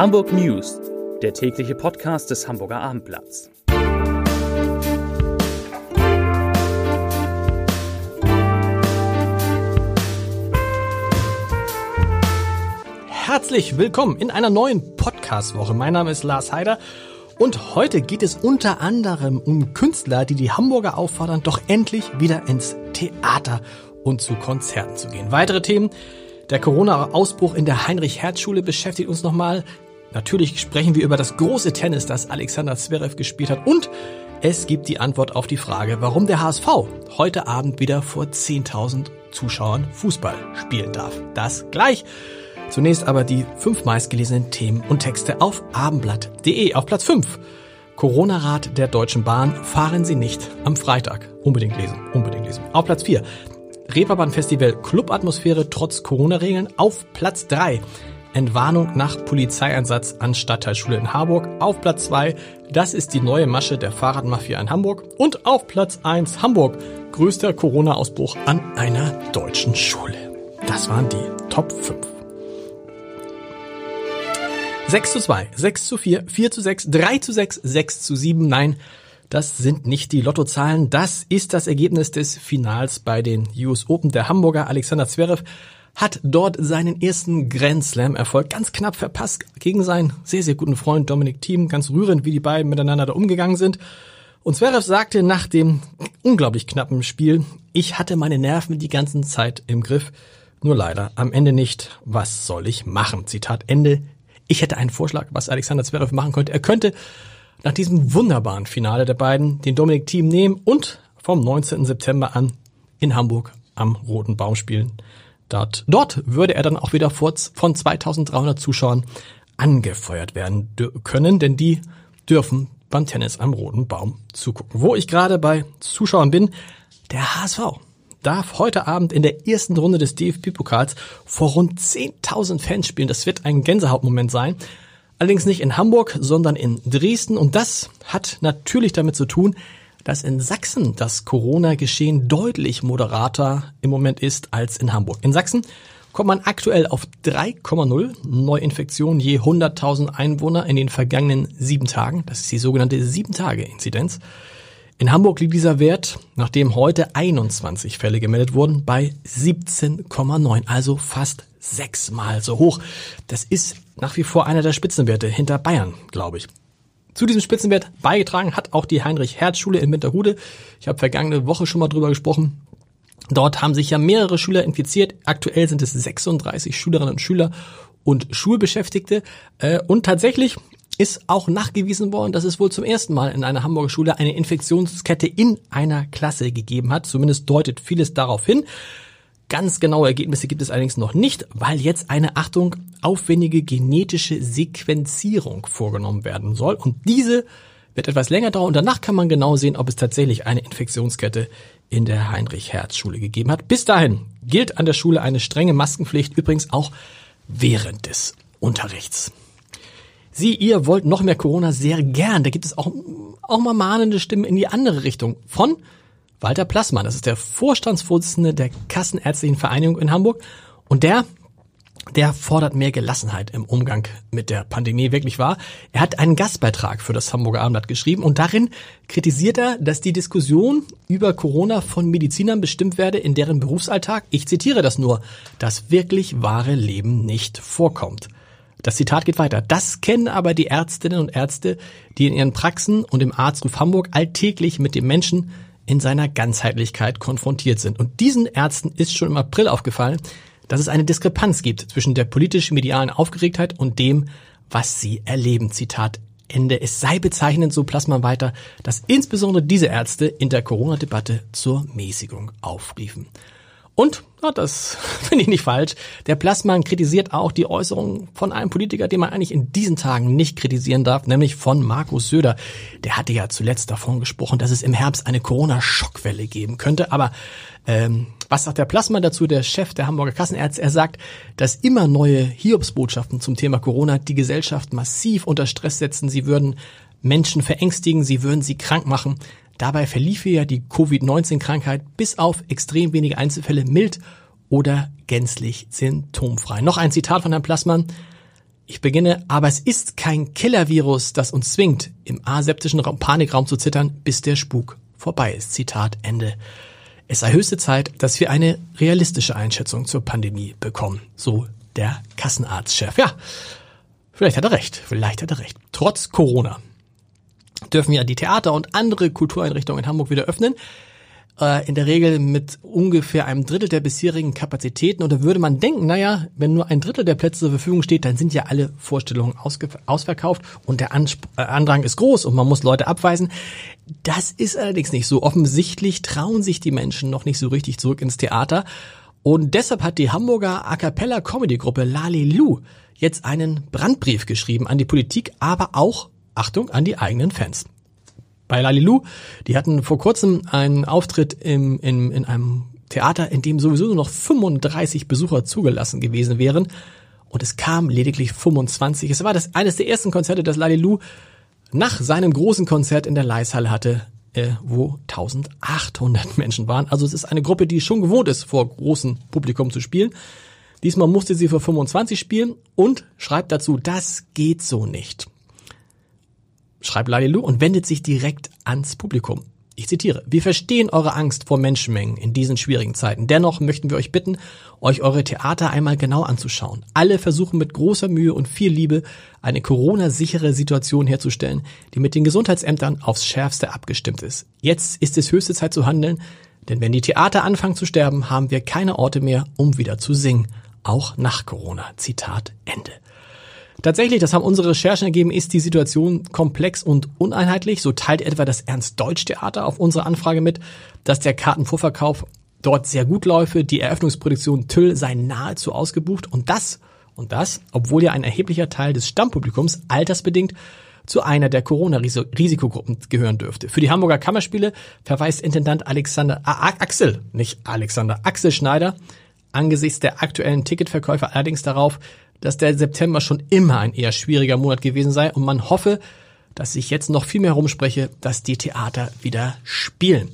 Hamburg News, der tägliche Podcast des Hamburger Abendblatts. Herzlich willkommen in einer neuen Podcast-Woche. Mein Name ist Lars Heider und heute geht es unter anderem um Künstler, die die Hamburger auffordern, doch endlich wieder ins Theater und zu Konzerten zu gehen. Weitere Themen. Der Corona-Ausbruch in der Heinrich-Herz-Schule beschäftigt uns nochmal. Natürlich sprechen wir über das große Tennis, das Alexander Zverev gespielt hat. Und es gibt die Antwort auf die Frage, warum der HSV heute Abend wieder vor 10.000 Zuschauern Fußball spielen darf. Das gleich. Zunächst aber die fünf meistgelesenen Themen und Texte auf abendblatt.de. Auf Platz 5. Corona-Rat der Deutschen Bahn. Fahren Sie nicht am Freitag. Unbedingt lesen. Unbedingt lesen. Auf Platz 4. Reeperbahn Festival Clubatmosphäre trotz Corona-Regeln. Auf Platz 3. Entwarnung nach Polizeieinsatz an Stadtteilschule in Harburg. Auf Platz 2, das ist die neue Masche der Fahrradmafia in Hamburg. Und auf Platz 1, Hamburg, größter Corona-Ausbruch an einer deutschen Schule. Das waren die Top 5. 6 zu 2, 6 zu 4, 4 zu 6, 3 zu 6, 6 zu 7. Nein, das sind nicht die Lottozahlen. Das ist das Ergebnis des Finals bei den US Open. Der Hamburger Alexander Zverev hat dort seinen ersten Grand Slam Erfolg ganz knapp verpasst gegen seinen sehr, sehr guten Freund Dominik Thiem. Ganz rührend, wie die beiden miteinander da umgegangen sind. Und Zverev sagte nach dem unglaublich knappen Spiel, ich hatte meine Nerven die ganze Zeit im Griff. Nur leider am Ende nicht. Was soll ich machen? Zitat Ende. Ich hätte einen Vorschlag, was Alexander Zverev machen könnte. Er könnte nach diesem wunderbaren Finale der beiden den Dominik Team nehmen und vom 19. September an in Hamburg am Roten Baum spielen. Dort, dort würde er dann auch wieder vor, von 2300 Zuschauern angefeuert werden können, denn die dürfen beim Tennis am Roten Baum zugucken. Wo ich gerade bei Zuschauern bin, der HSV darf heute Abend in der ersten Runde des DFB-Pokals vor rund 10.000 Fans spielen. Das wird ein Gänsehautmoment sein. Allerdings nicht in Hamburg, sondern in Dresden. Und das hat natürlich damit zu tun, dass in Sachsen das Corona-Geschehen deutlich moderater im Moment ist als in Hamburg. In Sachsen kommt man aktuell auf 3,0 Neuinfektionen je 100.000 Einwohner in den vergangenen sieben Tagen. Das ist die sogenannte Sieben-Tage-Inzidenz. In Hamburg liegt dieser Wert, nachdem heute 21 Fälle gemeldet wurden, bei 17,9, also fast sechsmal so hoch. Das ist nach wie vor einer der Spitzenwerte hinter Bayern, glaube ich. Zu diesem Spitzenwert beigetragen hat auch die Heinrich-Herz-Schule in Winterhude. Ich habe vergangene Woche schon mal drüber gesprochen. Dort haben sich ja mehrere Schüler infiziert. Aktuell sind es 36 Schülerinnen und Schüler und Schulbeschäftigte. Äh, und tatsächlich ist auch nachgewiesen worden, dass es wohl zum ersten Mal in einer Hamburger Schule eine Infektionskette in einer Klasse gegeben hat. Zumindest deutet vieles darauf hin. Ganz genaue Ergebnisse gibt es allerdings noch nicht, weil jetzt eine Achtung aufwendige genetische Sequenzierung vorgenommen werden soll. Und diese wird etwas länger dauern und danach kann man genau sehen, ob es tatsächlich eine Infektionskette in der Heinrich-Herz-Schule gegeben hat. Bis dahin gilt an der Schule eine strenge Maskenpflicht, übrigens auch während des Unterrichts. Sie, ihr wollt noch mehr Corona sehr gern. Da gibt es auch, auch mal mahnende Stimmen in die andere Richtung von Walter Plassmann. Das ist der Vorstandsvorsitzende der Kassenärztlichen Vereinigung in Hamburg. Und der, der fordert mehr Gelassenheit im Umgang mit der Pandemie wirklich wahr. Er hat einen Gastbeitrag für das Hamburger Abendblatt geschrieben und darin kritisiert er, dass die Diskussion über Corona von Medizinern bestimmt werde, in deren Berufsalltag, ich zitiere das nur, das wirklich wahre Leben nicht vorkommt. Das Zitat geht weiter. Das kennen aber die Ärztinnen und Ärzte, die in ihren Praxen und im Arztruf Hamburg alltäglich mit dem Menschen in seiner Ganzheitlichkeit konfrontiert sind. Und diesen Ärzten ist schon im April aufgefallen, dass es eine Diskrepanz gibt zwischen der politisch-medialen Aufgeregtheit und dem, was sie erleben. Zitat Ende. Es sei bezeichnend, so Plasma weiter, dass insbesondere diese Ärzte in der Corona-Debatte zur Mäßigung aufriefen. Und, ja, das finde ich nicht falsch, der Plasman kritisiert auch die Äußerungen von einem Politiker, den man eigentlich in diesen Tagen nicht kritisieren darf, nämlich von Markus Söder. Der hatte ja zuletzt davon gesprochen, dass es im Herbst eine Corona-Schockwelle geben könnte. Aber ähm, was sagt der Plasma dazu, der Chef der Hamburger Kassenärzte? Er sagt, dass immer neue Hiobsbotschaften zum Thema Corona die Gesellschaft massiv unter Stress setzen. Sie würden Menschen verängstigen, sie würden sie krank machen. Dabei verliefe ja die Covid-19-Krankheit bis auf extrem wenige Einzelfälle mild oder gänzlich symptomfrei. Noch ein Zitat von Herrn Plassmann. Ich beginne, aber es ist kein Killer-Virus, das uns zwingt, im aseptischen Raum, Panikraum zu zittern, bis der Spuk vorbei ist. Zitat Ende. Es sei höchste Zeit, dass wir eine realistische Einschätzung zur Pandemie bekommen. So der Kassenarztchef. Ja, vielleicht hat er recht. Vielleicht hat er recht. Trotz Corona dürfen ja die Theater und andere Kultureinrichtungen in Hamburg wieder öffnen äh, in der Regel mit ungefähr einem Drittel der bisherigen Kapazitäten. Und da würde man denken, naja, wenn nur ein Drittel der Plätze zur Verfügung steht, dann sind ja alle Vorstellungen ausverkauft und der Ansp äh, Andrang ist groß und man muss Leute abweisen. Das ist allerdings nicht so. Offensichtlich trauen sich die Menschen noch nicht so richtig zurück ins Theater. Und deshalb hat die Hamburger A Cappella Comedy Gruppe Lalilu jetzt einen Brandbrief geschrieben an die Politik, aber auch, Achtung, an die eigenen Fans bei Lalilu. Die hatten vor kurzem einen Auftritt im, in, in einem Theater, in dem sowieso nur noch 35 Besucher zugelassen gewesen wären. Und es kam lediglich 25. Es war das eines der ersten Konzerte, das Lalilu nach seinem großen Konzert in der Leishalle hatte, äh, wo 1800 Menschen waren. Also es ist eine Gruppe, die schon gewohnt ist, vor großem Publikum zu spielen. Diesmal musste sie für 25 spielen und schreibt dazu, das geht so nicht schreibt Lalilu und wendet sich direkt ans Publikum. Ich zitiere, wir verstehen eure Angst vor Menschenmengen in diesen schwierigen Zeiten. Dennoch möchten wir euch bitten, euch eure Theater einmal genau anzuschauen. Alle versuchen mit großer Mühe und viel Liebe eine Corona-sichere Situation herzustellen, die mit den Gesundheitsämtern aufs Schärfste abgestimmt ist. Jetzt ist es höchste Zeit zu handeln, denn wenn die Theater anfangen zu sterben, haben wir keine Orte mehr, um wieder zu singen. Auch nach Corona. Zitat Ende. Tatsächlich, das haben unsere Recherchen ergeben, ist die Situation komplex und uneinheitlich. So teilt etwa das Ernst-Deutsch-Theater auf unsere Anfrage mit, dass der Kartenvorverkauf dort sehr gut läufe. Die Eröffnungsproduktion Tüll sei nahezu ausgebucht und das, und das, obwohl ja ein erheblicher Teil des Stammpublikums altersbedingt zu einer der Corona-Risikogruppen gehören dürfte. Für die Hamburger Kammerspiele verweist Intendant Alexander A Axel, nicht Alexander Axel Schneider, angesichts der aktuellen Ticketverkäufe allerdings darauf, dass der September schon immer ein eher schwieriger Monat gewesen sei und man hoffe, dass ich jetzt noch viel mehr rumspreche, dass die Theater wieder spielen.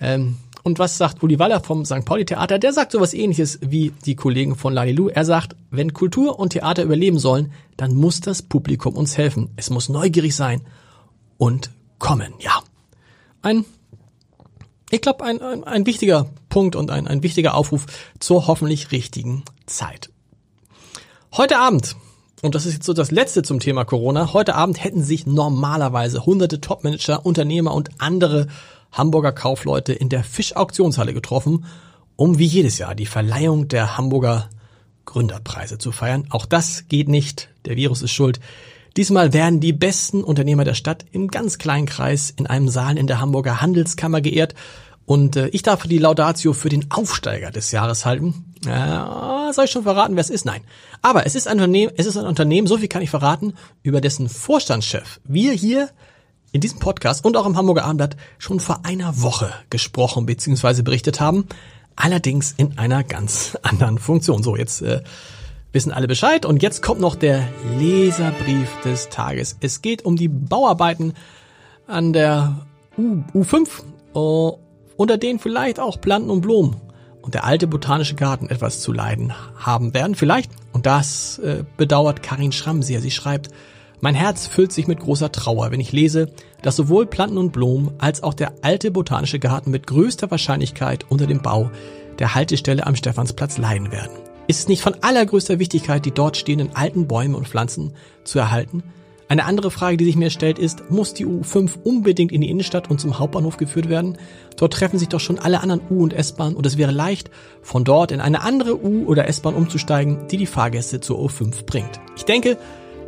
Ähm, und was sagt Uli Waller vom St. Pauli Theater? Der sagt sowas ähnliches wie die Kollegen von Lalilu. Er sagt, wenn Kultur und Theater überleben sollen, dann muss das Publikum uns helfen. Es muss neugierig sein und kommen. Ja. Ein, ich glaube, ein, ein, ein wichtiger Punkt und ein, ein wichtiger Aufruf zur hoffentlich richtigen Zeit. Heute Abend, und das ist jetzt so das letzte zum Thema Corona, heute Abend hätten sich normalerweise hunderte Topmanager, Unternehmer und andere Hamburger Kaufleute in der Fischauktionshalle getroffen, um wie jedes Jahr die Verleihung der Hamburger Gründerpreise zu feiern. Auch das geht nicht, der Virus ist schuld. Diesmal werden die besten Unternehmer der Stadt im ganz kleinen Kreis in einem Saal in der Hamburger Handelskammer geehrt und äh, ich darf die Laudatio für den Aufsteiger des Jahres halten. Ja, soll ich schon verraten, wer es ist? Nein. Aber es ist ein Unternehmen, es ist ein Unternehmen, so viel kann ich verraten, über dessen Vorstandschef wir hier in diesem Podcast und auch im Hamburger Abendblatt schon vor einer Woche gesprochen bzw. berichtet haben. Allerdings in einer ganz anderen Funktion. So, jetzt äh, wissen alle Bescheid. Und jetzt kommt noch der Leserbrief des Tages. Es geht um die Bauarbeiten an der U U5 unter denen vielleicht auch Planten und Blumen und der alte botanische Garten etwas zu leiden haben werden. Vielleicht, und das äh, bedauert Karin Schramm sehr, sie schreibt, mein Herz füllt sich mit großer Trauer, wenn ich lese, dass sowohl Planten und Blumen als auch der alte botanische Garten mit größter Wahrscheinlichkeit unter dem Bau der Haltestelle am Stephansplatz leiden werden. Ist es nicht von allergrößter Wichtigkeit, die dort stehenden alten Bäume und Pflanzen zu erhalten? Eine andere Frage, die sich mir stellt, ist, muss die U5 unbedingt in die Innenstadt und zum Hauptbahnhof geführt werden? Dort treffen sich doch schon alle anderen U- und S-Bahnen und es wäre leicht, von dort in eine andere U- oder S-Bahn umzusteigen, die die Fahrgäste zur U5 bringt. Ich denke,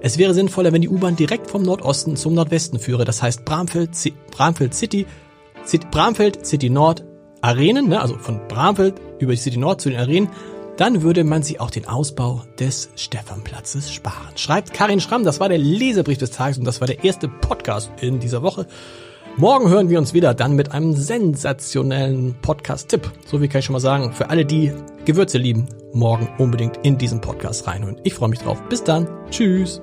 es wäre sinnvoller, wenn die U-Bahn direkt vom Nordosten zum Nordwesten führe. Das heißt Bramfeld, Z Bramfeld City, City, Bramfeld City Nord Arenen, ne, also von Bramfeld über die City Nord zu den Arenen dann würde man sich auch den Ausbau des Stephanplatzes sparen. Schreibt Karin Schramm, das war der Lesebrief des Tages und das war der erste Podcast in dieser Woche. Morgen hören wir uns wieder dann mit einem sensationellen Podcast-Tipp. So wie kann ich schon mal sagen, für alle, die Gewürze lieben, morgen unbedingt in diesen Podcast reinhören. Ich freue mich drauf. Bis dann. Tschüss.